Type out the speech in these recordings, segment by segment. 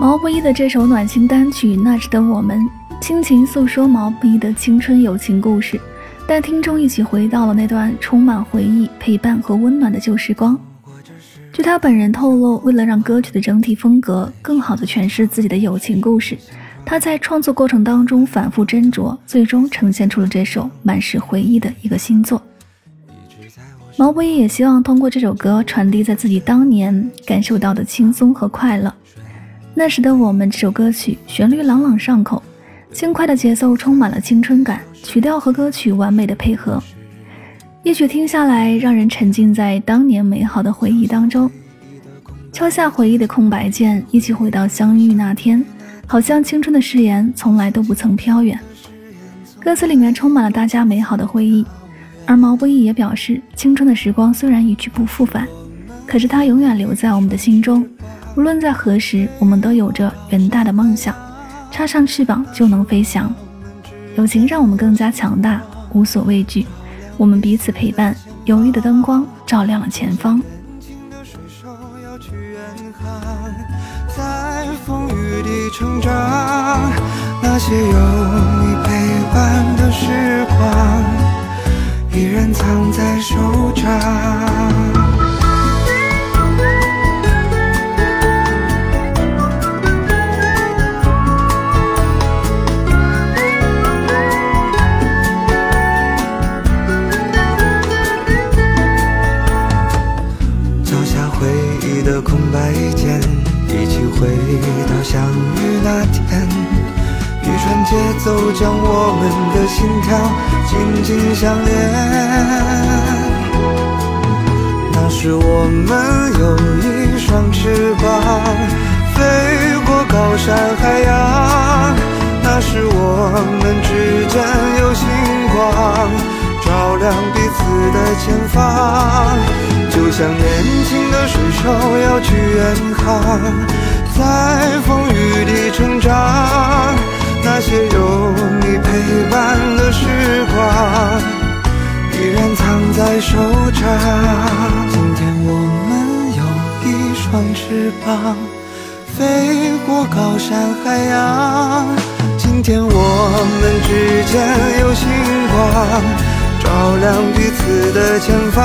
毛不易的这首暖心单曲《那时的我们》，倾情诉说毛不易的青春友情故事，带听众一起回到了那段充满回忆、陪伴和温暖的旧时光。据他本人透露，为了让歌曲的整体风格更好地诠释自己的友情故事，他在创作过程当中反复斟酌，最终呈现出了这首满是回忆的一个新作。毛不易也希望通过这首歌传递在自己当年感受到的轻松和快乐。那时的我们，这首歌曲旋律朗朗上口，轻快的节奏充满了青春感，曲调和歌曲完美的配合，一曲听下来，让人沉浸在当年美好的回忆当中。敲下回忆的空白键，一起回到相遇那天，好像青春的誓言从来都不曾飘远。歌词里面充满了大家美好的回忆，而毛不易也表示，青春的时光虽然一去不复返，可是它永远留在我们的心中。无论在何时，我们都有着远大的梦想，插上翅膀就能飞翔。友情让我们更加强大，无所畏惧。我们彼此陪伴，友谊的灯光照亮了前方。在风雨里成长，那些有你陪伴的时光，依然藏在手掌。回到相遇那天，一串节奏将我们的心跳紧紧相连。那时我们有一双翅膀，飞过高山海洋。那时我们之间有星光，照亮彼此的前方。就像年轻的水手要去远航。在风雨里成长，那些有你陪伴的时光，依然藏在手掌。今天我们有一双翅膀，飞过高山海洋。今天我们之间有星光，照亮彼此的前方。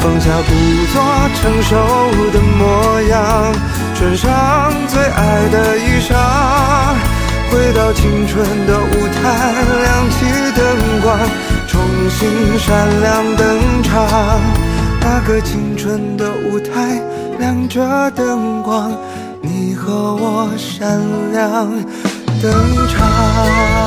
放下故作成熟的模样。穿上最爱的衣裳，回到青春的舞台，亮起灯光，重新闪亮登场。那个青春的舞台，亮着灯光，你和我闪亮登场。